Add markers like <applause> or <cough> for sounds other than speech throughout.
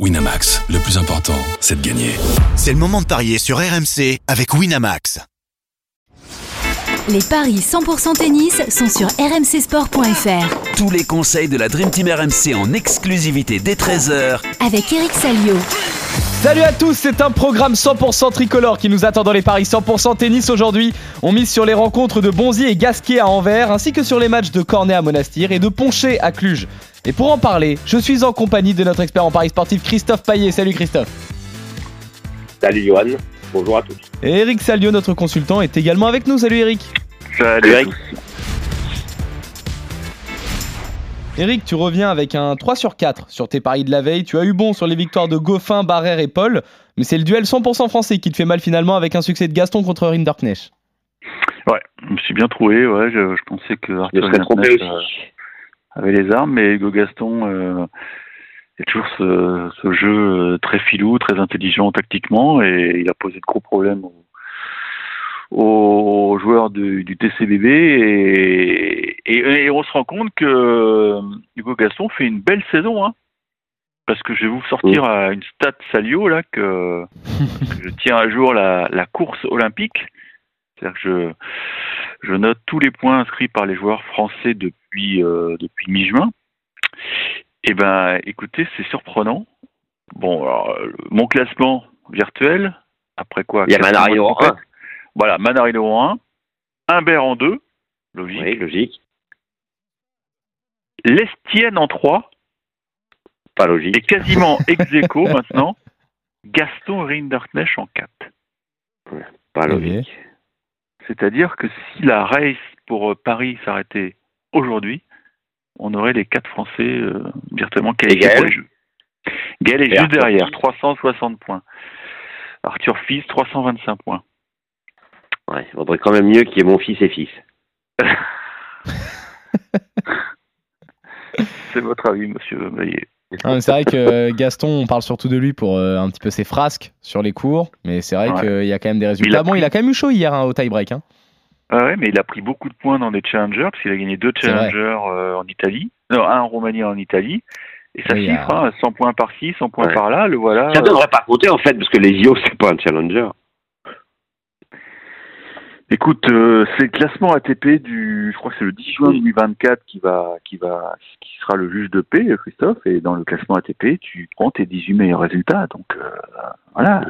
Winamax, le plus important, c'est de gagner. C'est le moment de parier sur RMC avec Winamax. Les paris 100% tennis sont sur rmcsport.fr. Tous les conseils de la Dream Team RMC en exclusivité dès 13h Avec Eric Salio. Salut à tous, c'est un programme 100% tricolore qui nous attend dans les paris 100% tennis aujourd'hui. On mise sur les rencontres de Bonzi et Gasquet à Anvers, ainsi que sur les matchs de Cornet à Monastir et de Poncher à Cluj. Et pour en parler, je suis en compagnie de notre expert en paris sportif Christophe Paillet. Salut Christophe. Salut Johan, bonjour à tous. Et Eric Salio, notre consultant, est également avec nous. Salut Eric. Salut Eric. Eric, tu reviens avec un 3 sur 4 sur tes paris de la veille. Tu as eu bon sur les victoires de Goffin, Barrère et Paul, mais c'est le duel 100% français qui te fait mal finalement avec un succès de Gaston contre Rinderknecht. Ouais, je me suis bien trouvé. Ouais, je, je pensais que Arthur euh, avait les armes, mais Hugo Gaston, euh, il a toujours ce, ce jeu euh, très filou, très intelligent tactiquement, et il a posé de gros problèmes aux, aux joueurs du, du TCBB, et, et, et on se rend compte que euh, Hugo Gaston fait une belle saison, hein. Parce que je vais vous sortir à une stat salio là que, que <laughs> je tiens à jour la, la course olympique. C'est-à-dire que je, je note tous les points inscrits par les joueurs français depuis, euh, depuis mi-juin. Eh ben, écoutez, c'est surprenant. Bon, alors, euh, mon classement virtuel, après quoi Il y a de en compète. Voilà, Manarino en 1, Humbert en 2, logique. Oui, logique. Lestienne en 3, Pas et logique. quasiment ex aequo <laughs> maintenant, Gaston Rinderknecht en 4. Pas logique. C'est-à-dire que si la race pour euh, Paris s'arrêtait aujourd'hui, on aurait les quatre Français euh, virtuellement qualifiés pour les Jeux. Gaël est Et juste Arthur derrière, Fils. 360 points. Arthur Fils, 325 points. Ouais, il vaudrait quand même mieux qu'il y ait mon fils et fils. <laughs> C'est votre avis, monsieur Maillet. Ah, c'est vrai que euh, Gaston, on parle surtout de lui pour euh, un petit peu ses frasques sur les cours, mais c'est vrai Ouais. qu'il y a quand même des Il résultats. a Bon, il a quand même eu chaud hier hein, au tie-break. hein. Ah ouais, mais il a pris beaucoup de points dans des challengers, parce qu'il a gagné deux challengers euh, en Italie. Non, un en Roumanie, un en Italie. Et ça Oui, chiffre, euh, hein, 100 points par-ci, 100 points Ouais. par-là, le voilà. Ça devrait pas compter en fait, parce que les IO, c'est pas un challenger. Écoute, euh, c'est le classement ATP du, je crois que c'est le 10 juin 2024 qui va, qui va, qui sera le juge de paix, Christophe. Et dans le classement ATP, tu prends tes 18 meilleurs résultats. Donc euh, voilà,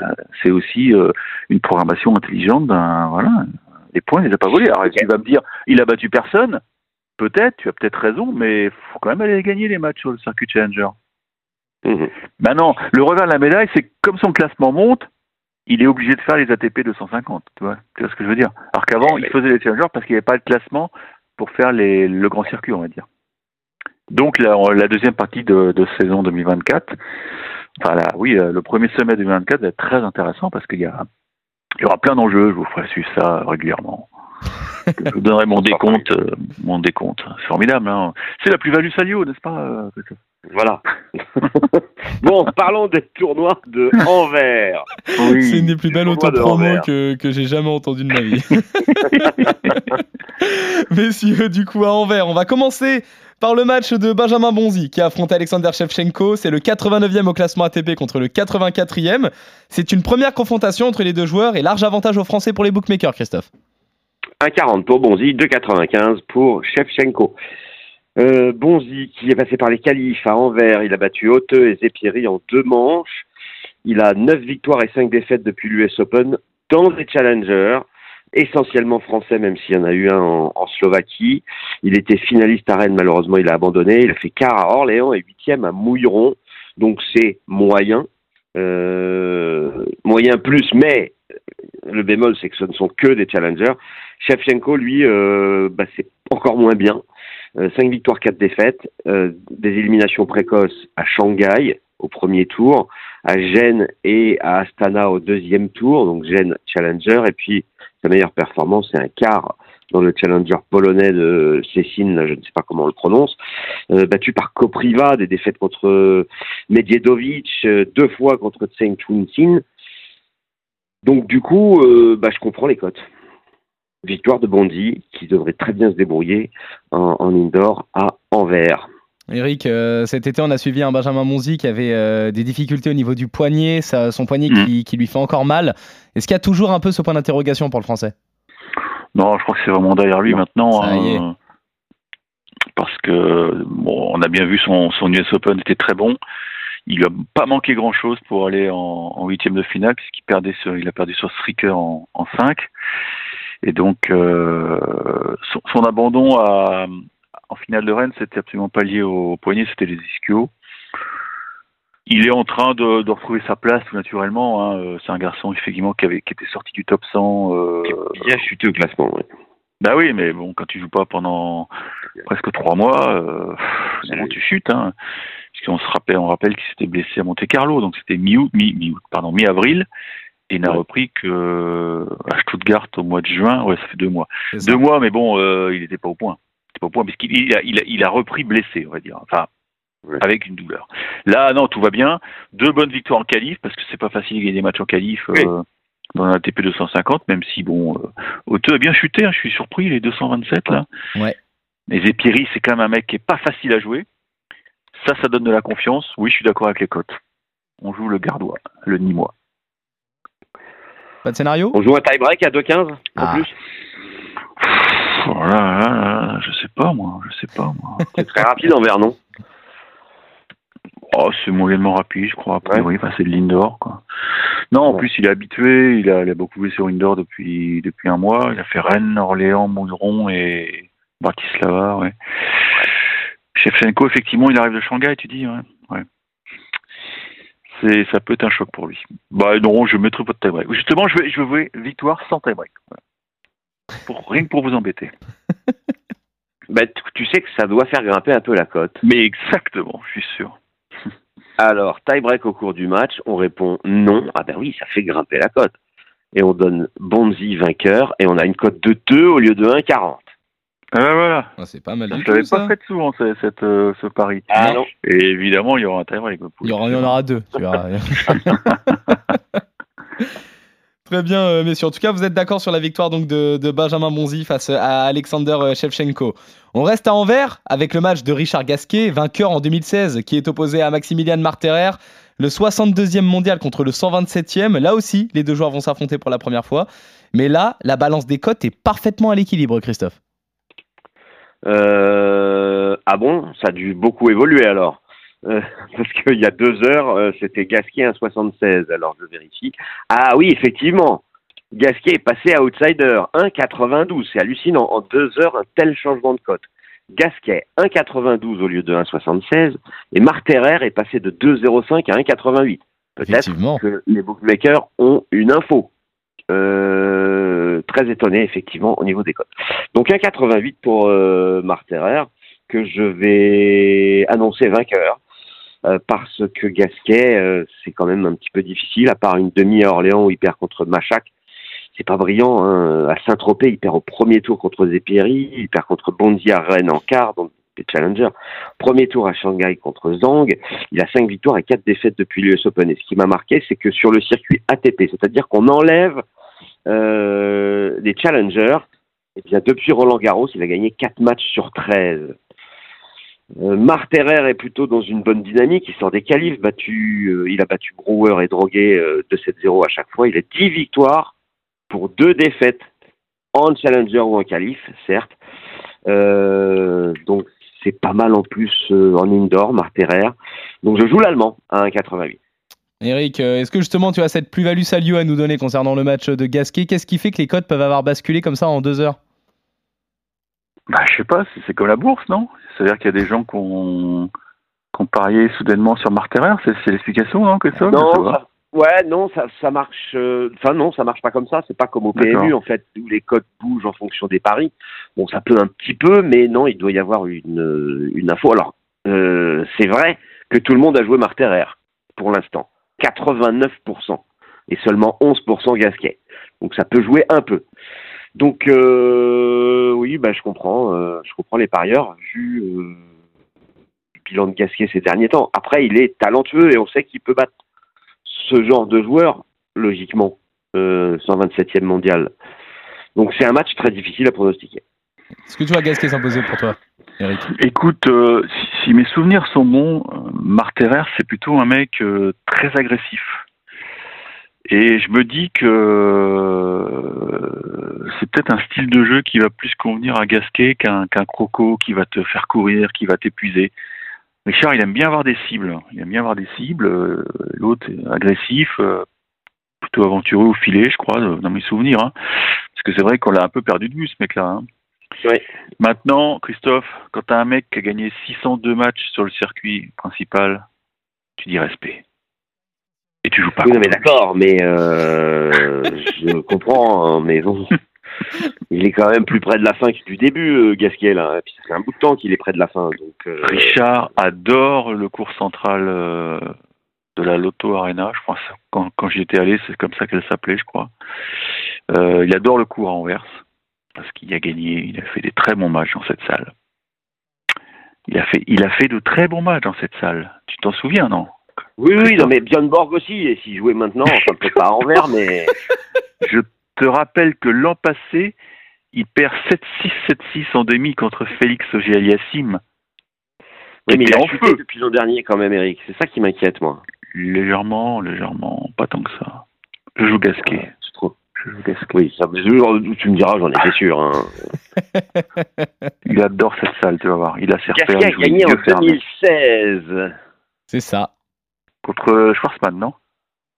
c'est aussi euh, une programmation intelligente d'un, voilà, les points il les a pas volés. Alors tu vas me dire, il a battu personne. Peut-être, tu as peut-être raison, mais faut quand même aller gagner les matchs sur le circuit challenger. Mhm. Maintenant, le revers de la médaille, c'est que comme son classement monte, il est obligé de faire les ATP 250. Tu vois, tu vois ce que je veux dire Alors qu'avant, Ouais, il faisait les challengers parce qu'il n'y avait pas de classement pour faire les, le grand circuit, on va dire. Donc la, la deuxième partie de, de saison 2024, enfin là, oui, euh, le premier semestre 2024 va être très intéressant parce qu'il y a, il y aura plein d'enjeux. Je vous ferai suivre ça régulièrement. <laughs> Je vous donnerai mon décompte, euh, mon décompte. C'est formidable. Hein C'est la plus-value Salio, n'est-ce pas euh, Voilà. <laughs> bon, parlons des tournois de Anvers. <laughs> C'est une des plus belles autopromos que, que j'ai jamais entendu de ma vie. <laughs> Messieurs, du coup, à Anvers, on va commencer par le match de Benjamin Bonzi qui a affronté Alexander Shevchenko. C'est le 89e au classement ATP contre le 84e. C'est une première confrontation entre les deux joueurs et large avantage aux Français pour les bookmakers, Christophe. 1,40 pour Bonzi, 2,95 pour Shevchenko. Euh, Bonzi, qui est passé par les qualifs à Anvers, il a battu Hauteux et Zepieri en deux manches. Il a 9 victoires et 5 défaites depuis l'US Open dans des challengers, essentiellement français, même s'il y en a eu un en, en Slovaquie. Il était finaliste à Rennes, malheureusement il a abandonné. Il a fait quart à Orléans et huitième à Mouilleron. Donc c'est moyen. Euh, moyen plus, mais le bémol, c'est que ce ne sont que des challengers. Shevchenko, lui, euh, bah, c'est encore moins bien. Euh, 5 victoires, 4 défaites, euh, des éliminations précoces à Shanghai au premier tour, à Gênes et à Astana au deuxième tour, donc Gênes Challenger, et puis sa meilleure performance, c'est un quart dans le Challenger polonais de Cécine, je ne sais pas comment on le prononce, euh, battu par Kopriva, des défaites contre Medjedovic, euh, deux fois contre Tseng Chun-Sin. Donc du coup, euh, bah, je comprends les cotes. Victoire de Bondy, qui devrait très bien se débrouiller en, en indoor à Anvers. Eric, euh, cet été, on a suivi un Benjamin Monzi qui avait euh, des difficultés au niveau du poignet, ça- son poignet Mm. qui, qui lui fait encore mal. Est-ce qu'il y a toujours un peu ce point d'interrogation pour le Français? Non, je crois que c'est vraiment derrière lui maintenant. Ça y est. hein, parce que bon, on a bien vu son, son US Open était très bon. Il a pas manqué grand chose pour aller en, en huitième de finale, puisqu'il perdait sur, il a perdu sur Stricker en, en 5. Et donc euh, son, son abandon à, en finale de Rennes, c'était absolument pas lié au poignet, c'était les ischios. Il est en train de, de retrouver sa place tout naturellement. hein. Euh, C'est un garçon effectivement qui, avait, qui était sorti du top 100. euh, Bien chuté au classement. ouais. bah oui, mais bon, quand tu joues pas pendant presque trois mois, euh, tu chutes. Hein. Puisqu'on se rappelle, on rappelle qu'il s'était blessé à Monte Carlo, donc c'était mi-août, mi, mi pardon, mi-avril, et il n'a Ouais. repris que à Stuttgart au mois de juin. Ouais, ça fait deux mois. Deux mois, mais bon, euh, il n'était pas au point. Il pas au point puisqu'il il a, il a, il a repris blessé, on va dire. Enfin. Ouais. Avec une douleur. Là, non, tout va bien. Deux bonnes victoires en qualif, parce que c'est pas facile de gagner des matchs en qualif Oui. euh, dans un ATP 250, même si, bon, euh, Oteux a bien chuté, hein, je suis surpris, les 227 là. Ouais. Mais Zepiri, c'est quand même un mec qui est pas facile à jouer. Ça, ça donne de la confiance. Oui, je suis d'accord avec les cotes. On joue le Gardois, le Nîmois. Pas de scénario On joue un tie-break à 2-15 en Ah. plus. Oh là là là, je sais pas moi, je sais pas moi. <laughs> C'est très rapide en Vernon. Oh, c'est moyennement rapide, je crois. A priori, enfin, c'est de l'indoor, quoi. Non, en Ouais. plus, il est habitué. Il a, il a beaucoup joué sur indoor depuis depuis un mois. Il a fait Rennes, Orléans, Mouilleron et Bratislava, ouais. Shevchenko, effectivement, il arrive de Shanghai, tu dis, ouais. C'est, ça peut être un choc pour lui. Bah non, je mettrai pas de tie-break. Justement, je vais, je vais jouer victoire sans tie-break. Voilà. Pour, rien que pour vous embêter. <laughs> Bah, tu- tu sais que ça doit faire grimper un peu la cote. Mais exactement, je suis sûr. <laughs> Alors, tie-break au cours du match, on répond non. Ah ben oui, ça fait grimper la cote. Et on donne Bonzi vainqueur et on a une cote de 2 au lieu de 1,40. Ah ben voilà. Ah, C'est pas mal Je l'avais pas fait souvent, ce, cette, euh, ce pari. Ah Non. non. Et évidemment, il y aura un tie-break. Il y, aura, il y en aura deux. tu verras. <laughs> Très bien, euh, messieurs. En tout cas, vous êtes d'accord sur la victoire donc de, de Benjamin Bonzi face à Alexander euh, Shevchenko. On reste à Anvers avec le match de Richard Gasquet, vainqueur en 2016, qui est opposé à Maximilian Marterer, le 62e mondial contre le 127e. Là aussi, les deux joueurs vont s'affronter pour la première fois. Mais là, la balance des cotes est parfaitement à l'équilibre, Christophe. Euh, ah bon, ça a dû beaucoup évoluer alors. Euh, <laughs> parce qu'il y a deux heures, euh, c'était Gasquet 1,76. Alors je vérifie. Ah oui, effectivement. Gasquet est passé à outsider 1,92. C'est hallucinant. En deux heures, un tel changement de cote. Gasquet 1,92 au lieu de 1,76. Et Marterer est passé de 2,05 à 1,88. Peut-être que les bookmakers ont une info. Euh, très étonné, effectivement, au niveau des cotes. Donc 1,88 pour euh, Marterer, que je vais annoncer vainqueur. euh, parce que Gasquet, euh, c'est quand même un petit peu difficile, à part une demi à Orléans où il perd contre Machac. C'est pas brillant. Hein. À Saint-Tropez, il perd au premier tour contre Zepiri, il perd contre Bonzi à Rennes en quart, donc des challengers. Premier tour à Shanghai contre Zhang. Il a cinq victoires et quatre défaites depuis l'US Open. Et ce qui m'a marqué, c'est que sur le circuit ATP, c'est-à-dire qu'on enlève euh, les challengers, et bien depuis Roland Garros, il a gagné 4 matchs sur 13. Euh, Marterer est plutôt dans une bonne dynamique, il sort des qualifs, battu, euh, il a battu Brewer et Droguet euh, de 7-0 à chaque fois, il a 10 victoires pour deux défaites en challenger ou en qualif, certes. Donc c'est pas mal en plus en indoor, Marterer. Donc je joue l'allemand à 1,88. Eric, euh, est-ce que justement tu as cette plus-value Salio à nous donner concernant le match de Gasquet? Qu'est-ce qui fait que les cotes peuvent avoir basculé comme ça en deux heures? Bah, je sais pas, c'est- comme la bourse, non? C'est-à-dire qu'il y a des gens qui ont, qui ont parié soudainement sur Marterer, c'est c'est l'explication, non, Je sais Non, ça- ouais, non, ça, ça marche. euh, Enfin, non, ça marche pas comme ça. C'est pas comme au. PMU, en fait, où les codes bougent en fonction des paris. Bon, ça peut un petit peu, mais non, il doit y avoir une, une info. Alors, euh, c'est vrai que tout le monde a joué Marterer, pour l'instant. 89%. Et seulement 11% Gasquet. Donc, ça peut jouer un peu. Donc, euh, oui, bah, je comprends. euh, je comprends les parieurs, vu euh, le bilan de Gasquet ces derniers temps. Après, il est talentueux et on sait qu'il peut battre ce genre de joueur, logiquement, euh, 127e mondial. Donc c'est un match très difficile à pronostiquer. Est-ce que tu vois Gasquet s'imposer pour toi? Écoute, euh, si, mes souvenirs sont bons, euh, Marterer, c'est plutôt un mec euh, très agressif. Et je me dis que c'est peut-être un style de jeu qui va plus convenir à Gasquet qu'un croco qui va te faire courir, qui va t'épuiser. Richard, il aime bien avoir des cibles. Il aime bien avoir des cibles. L'autre est agressif, plutôt aventureux au filet, je crois, dans mes souvenirs. hein. Parce que c'est vrai qu'on l'a un peu perdu de vue, ce mec-là. hein. Oui. Maintenant, Christophe, quand tu as un mec qui a gagné 602 matchs sur le circuit principal, tu dis respect. Et tu joues pas. Oui, non, mais d'accord, mais euh, je comprends, hein, mais bon. <laughs> Il est quand même plus près de la fin que du début, euh, Gasquet, là. Et puis ça fait un bout de temps qu'il est près de la fin. Donc, euh, Richard adore le cours central euh, de la Lotto Arena. Je pense quand, quand j'y étais allé, c'est comme ça qu'elle s'appelait, je crois. Il adore le cours à Anvers parce qu'il a gagné. Il a fait des très bons matchs dans cette salle. Il a fait, il a fait de très bons matchs dans cette salle. Tu t'en souviens, non? Oui, oui, non, mais Björn Borg aussi, et s'il jouait maintenant, enfin, peut-être pas à Anvers, mais. <laughs> Je te rappelle que l'an passé, il perd 7-6, 7-6 en demi contre Félix Auger-Aliassime. Oui, mais il a en feu. depuis l'an dernier, quand même, Eric. C'est ça qui m'inquiète, moi. Légèrement, légèrement, pas tant que ça. Je joue Gasquet. Joue Gasquet. Oui, ça, mais je- tu me diras, j'en étais sûr. Hein. <laughs> Il adore cette salle, tu vas voir. Il a ses repères. A gagné en yeux fermés. 2016. C'est ça. Contre euh, Schwarzman, non?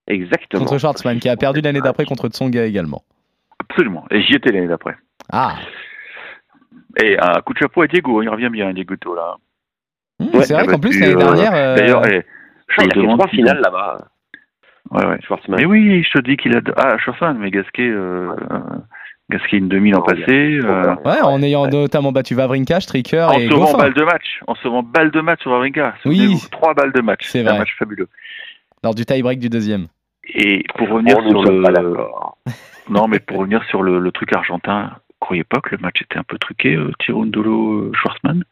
Exactement. Contre Schwartzmann, qui a perdu l'année d'après contre Tsonga également. Absolument. Et j'y étais l'année d'après. Ah, Et un coup de chapeau à Diego. Il revient bien, Diego là. Mmh, Ouais, c'est vrai qu'en plus, l'année euh, dernière. euh, D'ailleurs, eh, je Ah, il a fait trois finales là-bas, Ouais, ouais. Schwarzman. Mais oui, je te dis qu'il a. Ah, Schwarzman, mais Gasquet, euh, euh, Gasquet une demi l'an Oh, passé. euh, Ouais, en ayant notamment battu Vavrinka, Stricker en et sauvant Goffin. balle de match. En sauvant balle de match sur Wawrinka. Oui. Trois balles de match. C'est un vrai. match fabuleux. lors du tie-break du deuxième. Et pour revenir sur le. <laughs> Non, mais pour revenir sur le, le truc argentin, croyez pas que le match était un peu truqué, euh, Tirondolo euh, Schwarzman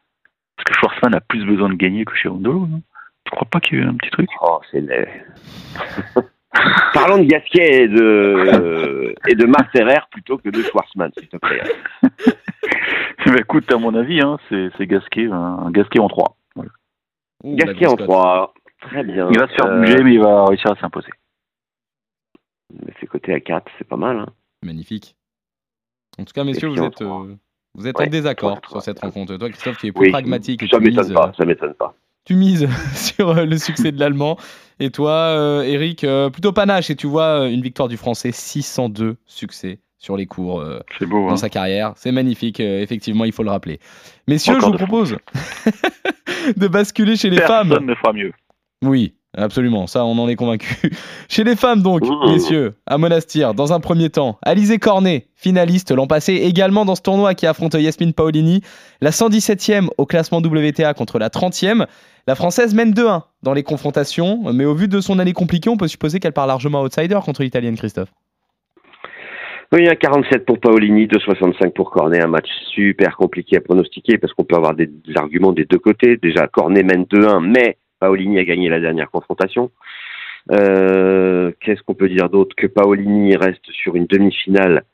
Parce que Schwarzman a plus besoin de gagner que Tirondolo, non? Tu crois pas qu'il y a eu un petit truc Oh, c'est laid. Parlons de Gasquet et de, <laughs> et de Marc Ferrer plutôt que de Schwarzman, s'il te plaît. <laughs> Mais écoute, à mon avis, hein, c'est c'est Gasquet, un, un Gasquet en 3. Ouh, la Gasquet en biscotte. 3. Très bien. Il va se faire Euh, bouger, mais il va réussir à s'imposer. mais c'est côté à 4, c'est pas mal. Hein. Magnifique. En tout cas, messieurs, vous êtes, euh, vous êtes Ouais, en désaccord trois, trois. sur cette rencontre. Toi, Christophe, tu es plus Oui, pragmatique ça tu m'étonne mises, pas, euh, ça m'étonne pas. Tu mises <laughs> sur euh, le succès de l'Allemand. Et toi, euh, Eric, euh, plutôt panache. Et tu vois une victoire du Français, 602 succès sur les cours euh, beau, dans hein. sa carrière. C'est magnifique, euh, effectivement, il faut le rappeler. Messieurs, Encore je vous propose <laughs> de basculer chez les femmes. Personne ne fera mieux. Oui, absolument, ça on en est convaincu. <laughs> Chez les femmes donc, Mmh. messieurs, à Monastir, dans un premier temps, Alizé Cornet, finaliste l'an passé également dans ce tournoi qui affronte Yasmine Paolini, la 117e au classement WTA contre la 30e. La Française mène 2-1 dans les confrontations, mais au vu de son année compliquée, on peut supposer qu'elle part largement outsider contre l'Italienne Christophe. Oui, un 47 pour Paolini, 2,65 pour Cornet, un match super compliqué à pronostiquer parce qu'on peut avoir des, des arguments des deux côtés. Déjà, Cornet mène 2-1, mais Paolini a gagné la dernière confrontation. Euh, Qu'est-ce qu'on peut dire d'autre Que Paolini reste sur une demi-finale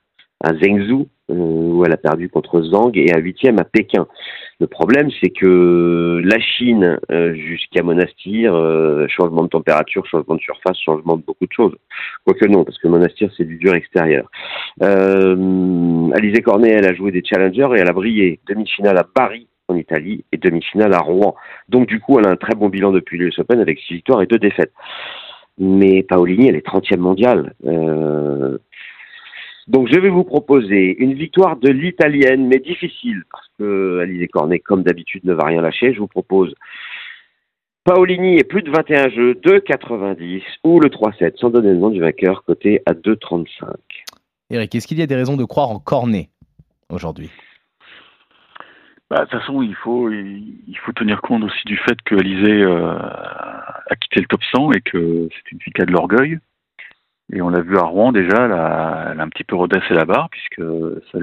à Zhengzhou, euh, où elle a perdu contre Zhang, et à huitième à Pékin. Le problème, c'est que la Chine euh, jusqu'à Monastir, changement de température, changement de surface, changement de beaucoup de choses. Quoique non, parce que Monastir, c'est du dur extérieur. Euh, Alizé Cornet, elle a joué des challengers et elle a brillé. Demi-finale à Paris, en Italie, et demi-finale à Rouen. Donc, du coup, elle a un très bon bilan depuis l'US Open avec six victoires et deux défaites. Mais Paolini, elle est 30e mondiale. Euh, donc, je vais vous proposer une victoire de l'italienne, mais difficile, parce que Alizé Cornet, comme d'habitude, ne va rien lâcher. Je vous propose Paolini et plus de 21 jeux, 2,90 ou le 3-7, sans donner le nom du vainqueur, côté à 2,35. Eric, est-ce qu'il y a des raisons de croire en Cornet aujourd'hui? Bah, de toute façon, il faut, il, faut tenir compte aussi du fait que Alizé euh, a quitté le top 100 et que c'est une fille qui a de l'orgueil. Et on l'a vu à Rouen déjà, elle a, elle a un petit peu redressé la barre puisque ça-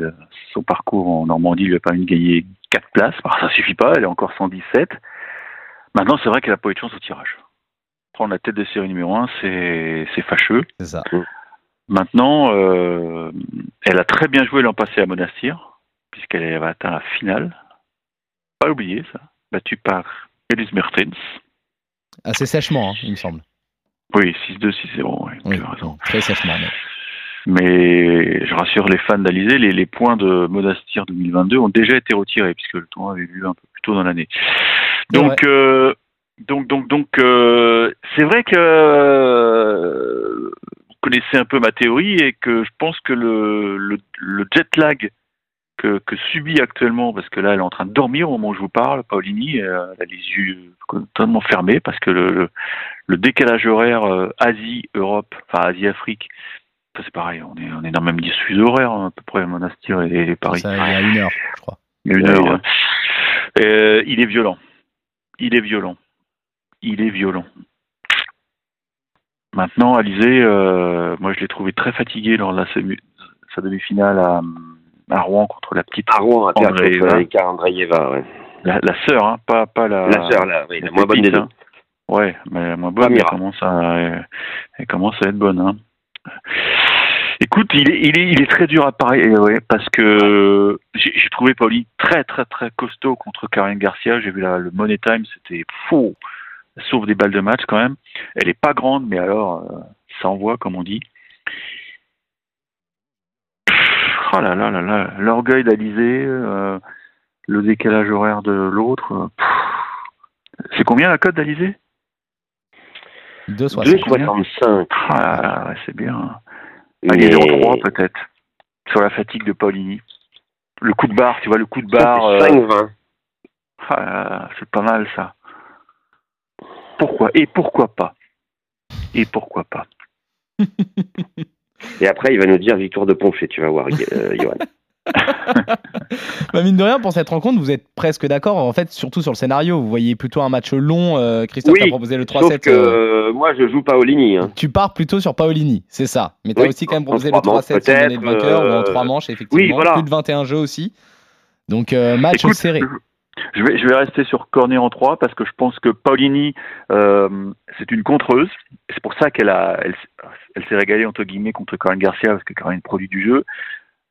son parcours en Normandie lui a permis de gagner 4 places. Alors, ça suffit pas, elle est encore 117. Maintenant, c'est vrai qu'elle a pas eu de chance au tirage. Prendre la tête de série numéro 1, c'est c'est fâcheux. C'est ça. Maintenant, euh, elle a très bien joué l'an passé à Monastir, puisqu'elle avait atteint la finale. Pas oublier ça, battu par Elise Mertens. Assez sèchement, hein, il me semble. Oui, 6-2, 6-0, ouais, Oui, bon, très sèchement. mais- Mais je rassure les fans d'Alizé, les, les points de Monastir 2022 ont déjà été retirés puisque le tournoi avait lieu un peu plus tôt dans l'année. Donc, euh, donc, donc, donc, euh, c'est vrai que euh, vous connaissez un peu ma théorie et que je pense que le, le, le jet lag que, que subit actuellement, parce que là elle est en train de dormir au moment où je vous parle, Paulini, euh, elle a les yeux totalement fermés parce que le, le, le décalage horaire euh, Asie-Europe, enfin Asie-Afrique, ça c'est pareil, on est, on est dans le même diffuse horaire hein, à peu près, Monastir et, et Paris. Ça, il y a une heure, je crois. Il y a une heure, ouais. Euh, il est violent. Il est violent. Il est violent. Maintenant, Alizé, euh, moi je l'ai trouvé très fatigué lors de la sa demi-finale à, à Rouen contre la petite, À Rouen, Andreeva. Andreeva, ouais. la, la sœur, hein, pas, pas la, La sœur, là, oui, la la moins bonne des deux. hein. Ouais, mais la moins bonne, elle commence à, elle commence à être bonne. Hein. Écoute, il est, il est, il est très dur à parier, ouais, parce que j'ai j'ai trouvé Pauli très, très, très costaud contre Karine Garcia. J'ai vu la, le Money Time, c'était faux, sauf des balles de match quand même. Elle est pas grande, mais alors, euh, ça envoie, comme on dit. Oh là là là là, l'orgueil d'Alizé, euh, le décalage horaire de l'autre. euh, pff. C'est combien la cote d'Alizé? 2,60. 2,65. Ah là là, ouais, c'est bien. Mais- Allez, 0,3 peut-être. Sur la fatigue de Paulini. Le coup de barre, tu vois, le coup de barre. euh, 5,20. ah là là, c'est pas mal ça. Pourquoi? Et pourquoi pas? Et pourquoi pas? <laughs> Et après, il va nous dire victoire de Ponché, tu vas voir, euh, <laughs> Johan. <laughs> Bah, mine de rien, pour cette rencontre, vous êtes presque d'accord, en fait, surtout sur le scénario. Vous voyez plutôt un match long. euh, Christophe Oui, a proposé le Sauf 3-7. que euh, euh, moi, je joue Paolini. Hein. Tu pars plutôt sur Paolini, c'est ça. Mais tu as Oui, aussi quand même proposé le trois manches, 3-7 sans donner de peut-être, vainqueur ou en euh, 3 manches, effectivement. oui, voilà. Plus de 21 jeux aussi. Donc, euh, match Écoute, serré. Je vais, je vais rester sur Cornet en 3 parce que je pense que Paulini, euh, c'est une contreuse. C'est pour ça qu'elle a, elle, elle s'est régalée entre guillemets contre Corinne Garcia parce que Corinne produit du jeu.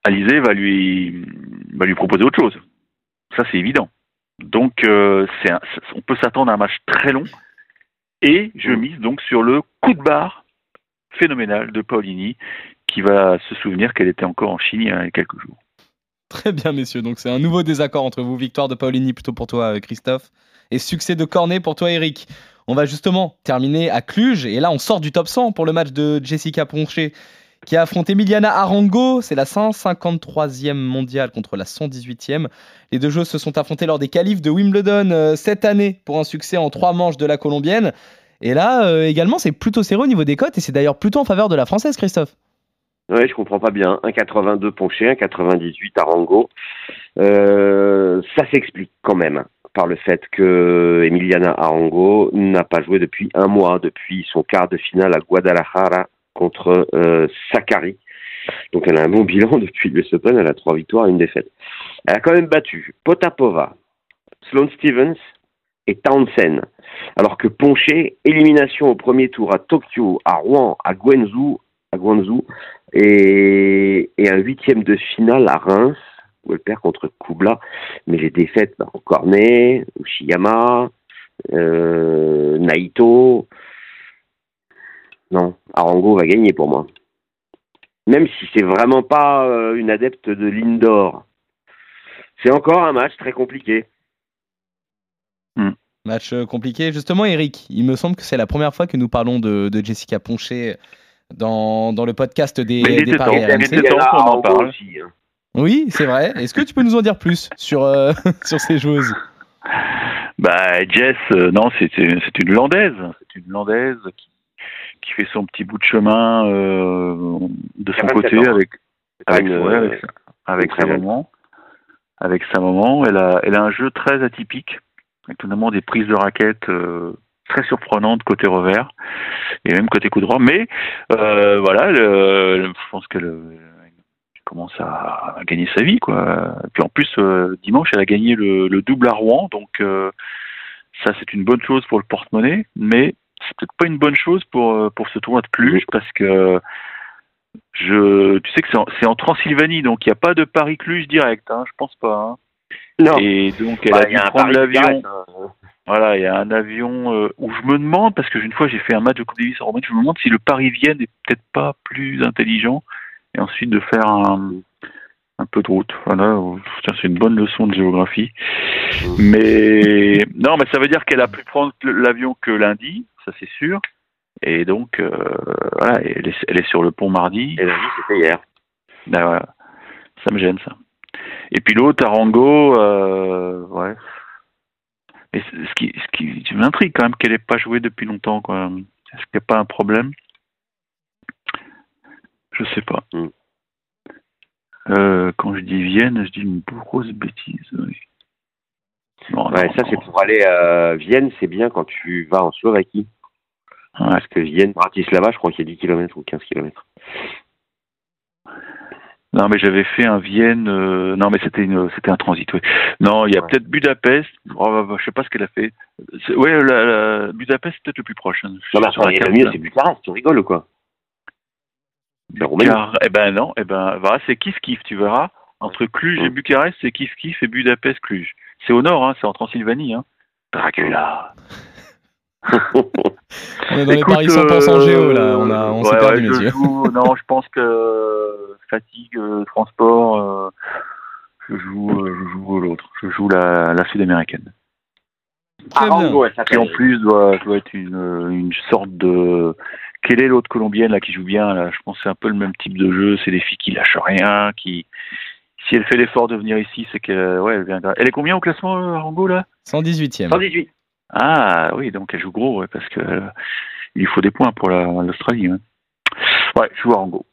Alizé va lui, va lui proposer autre chose. Ça c'est évident. Donc euh, c'est un- on peut s'attendre à un match très long et je mise donc sur le coup de barre phénoménal de Paulini qui va se souvenir qu'elle était encore en Chine il y a quelques jours. Très bien, messieurs. Donc, c'est un nouveau désaccord entre vous. Victoire de Paolini plutôt pour toi, euh, Christophe. Et succès de Cornet pour toi, Eric. On va justement terminer à Cluj. Et là, on sort du top 100 pour le match de Jessica Ponché qui a affronté Miliana Arango. C'est la 153e mondiale contre la 118e. Les deux joueuses se sont affrontées lors des qualifs de Wimbledon euh, cette année pour un succès en trois manches de la colombienne. Et là, euh, également, c'est plutôt serré au niveau des cotes. Et c'est d'ailleurs plutôt en faveur de la française, Christophe. Ouais, je comprends pas bien. 1,82 Ponché, 1,98 Arango. Euh, ça s'explique quand même par le fait que Emiliana Arango n'a pas joué depuis un mois, depuis son quart de finale à Guadalajara contre euh, Sakari. Donc elle a un bon bilan <laughs> depuis l'US Open, elle a trois victoires et une défaite. Elle a quand même battu Potapova, Sloane Stevens et Townsend. Alors que Ponché, élimination au premier tour à Tokyo, à Rouen, à Guangzhou, Guangzhou et, un huitième de finale à Reims, où elle perd contre Kubla. Mais les défaites, bah, Cornet, Ushiyama, euh, Naito. Non, Arango va gagner pour moi. Même si c'est vraiment pas euh, une adepte de l'indoor. C'est encore un match très compliqué. Match euh, compliqué. Justement, Eric, il me semble que c'est la première fois que nous parlons de, de Jessica Ponché dans, dans le podcast des, Mais paris temps, il RMC. était temps qu'on en Arango parle. aussi, hein. Oui, c'est vrai. Est-ce que tu peux nous en dire plus sur, euh, <laughs> sur ces joueuses? Bah Jess, euh, non, c'est une landaise, c'est une landaise qui, qui fait son petit bout de chemin euh, de son 27 côté ans. avec avec, ouais, avec, sa- avec maman, avec sa maman. Elle a elle a un jeu très atypique, avec notamment des prises de raquettes euh, très surprenantes côté revers et même côté coup droit. Mais euh, voilà, le- je pense qu'elle euh, commence à, à gagner sa vie quoi. Puis en plus euh, dimanche elle a gagné le, le double à Rouen donc euh, ça c'est une bonne chose pour le porte-monnaie mais c'est peut-être pas une bonne chose pour pour ce tournoi de Cluj parce que je tu sais que c'est en, Transylvanie donc il n'y a pas de Paris Cluj direct hein, je pense pas hein. Non. Et donc, elle Bah, a dû prendre l'avion. Voilà, il y a un avion euh, où je me demande, parce que une fois j'ai fait un match de Coupe Davis en Roumanie, je me demande si le Paris-Vienne est peut-être pas plus intelligent, et ensuite de faire un, un peu de route. Voilà, putain, c'est une bonne leçon de géographie. Mais <laughs> non, mais ça veut dire qu'elle a pu prendre l'avion que lundi, ça c'est sûr. Et donc, euh, voilà, elle est, elle est sur le pont mardi. Et vie, c'était hier. Ben voilà, ça me gêne ça. Et puis l'autre, Arango, euh, ouais. Mais c- ce qui, ce qui m'intrigue quand même qu'elle n'ait pas joué depuis longtemps, quoi. Est-ce qu'il n'y a pas un problème? Je sais pas. Hmm. Euh, quand je dis Vienne, je dis une grosse bêtise. oui. Non, Ouais, non, ça, c'est pour aller à Vienne, c'est bien quand tu vas en Slovaquie. Ouais. Parce que Vienne, Bratislava, je crois qu'il y a 10 km ou 15 km. Non, mais j'avais fait un Vienne. euh, non, mais c'était une, c'était un transit. Oui. Non, il y a Ouais. peut-être Budapest. Oh, bah, bah, je sais pas ce qu'elle a fait. Ouais, la, la- Budapest peut-être le plus proche. hein. Non, mais attends, le mieux, c'est Bucarest, tu rigoles ou quoi? Car, eh ben non, eh ben voilà, c'est kiff kiff, tu verras. Entre Cluj et. Bucarest, c'est kiff kiff et Budapest Cluj. C'est au nord, hein, c'est en Transylvanie. Hein. Dracula. <laughs> On est dans les Écoute, paris 100% géo là, on, a, euh, on ouais, s'est perdu ouais, je messieurs. joue- <laughs> non, je pense que euh, fatigue, euh, transport, euh, je joue, euh, je joue l'autre. Je joue la, la sud-américaine. Arango, elle Qui en plus doit, doit être une, euh, une sorte de. Quelle est l'autre colombienne là qui joue bien là? Je pense que c'est un peu le même type de jeu. C'est des filles qui lâchent rien, qui. Si elle fait l'effort de venir ici, c'est qu'elle ouais, elle viendra. Elle est combien au classement, euh, Arango là? 118ème. 118. Ah oui, donc elle joue gros, ouais, parce que euh, il lui faut des points pour la- l'Australie. Ouais. ouais, je joue Arango.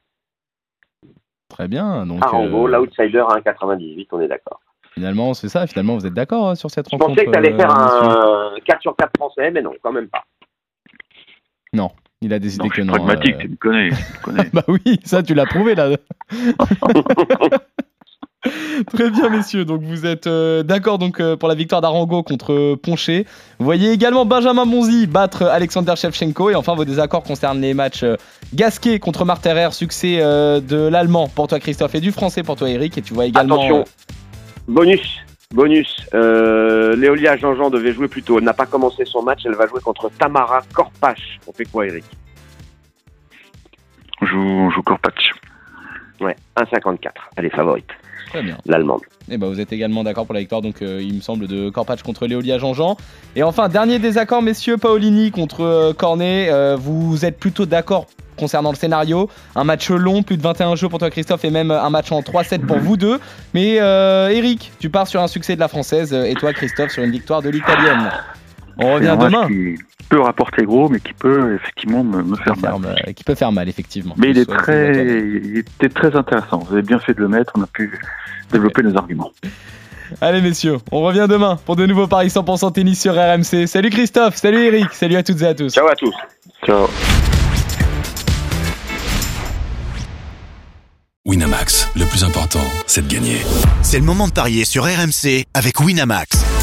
Très bien. Donc Arango, euh, l'outsider à 1,98, on est d'accord. finalement, c'est ça. Finalement, vous êtes d'accord hein, sur cette Je rencontre pensais que tu allais euh, faire un 4 sur 4 français, mais non, quand même pas. Il a décidé Non, je que suis non. pragmatique, euh. tu me connais. Tu me connais. <laughs> Bah oui, ça tu l'as prouvé là. <laughs> <laughs> Très bien messieurs, donc vous êtes euh, d'accord donc euh, pour la victoire d'Arango contre euh, Ponché. Vous voyez également Benjamin Bonzi battre Alexander Shevchenko et enfin vos désaccords concernent les matchs euh, Gasquet contre Marterer, succès euh, de l'allemand pour toi Christophe et du français pour toi Eric et tu vois également Attention, bonus, bonus. Euh, Léolia Jean-Jean devait jouer plus tôt. Elle n'a pas commencé son match, elle va jouer contre Tamara Korpache. On fait quoi, Eric? Je joue, je joue Corpatch. Ouais, 1,54. Elle est favorite. L'allemande. Et bah vous êtes également d'accord pour la victoire, donc euh, il me semble, de Corpatch contre Léolia Jean-Jean. Et enfin, dernier désaccord, messieurs, Paolini contre euh, Cornet. Euh, vous êtes plutôt d'accord concernant le scénario. Un match long, plus de 21 jeux pour toi, Christophe, et même un match en 3-7 pour vous deux. Mais Eric, tu pars sur un succès de la française, et toi, Christophe, sur une victoire de l'italienne. On C'est revient demain. Qui peut rapporter gros, mais qui peut effectivement me, me faire mal. qui peut faire mal, effectivement. Mais il, est très, il était très intéressant. Vous avez bien fait de le mettre. On a pu développer nos arguments. <laughs> Allez, messieurs, on revient demain pour de nouveaux paris 100% tennis sur RMC. Salut Christophe, salut Eric, salut à toutes et à tous. Ciao à tous. Ciao. Winamax, le plus important, c'est de gagner. C'est le moment de parier sur RMC avec Winamax.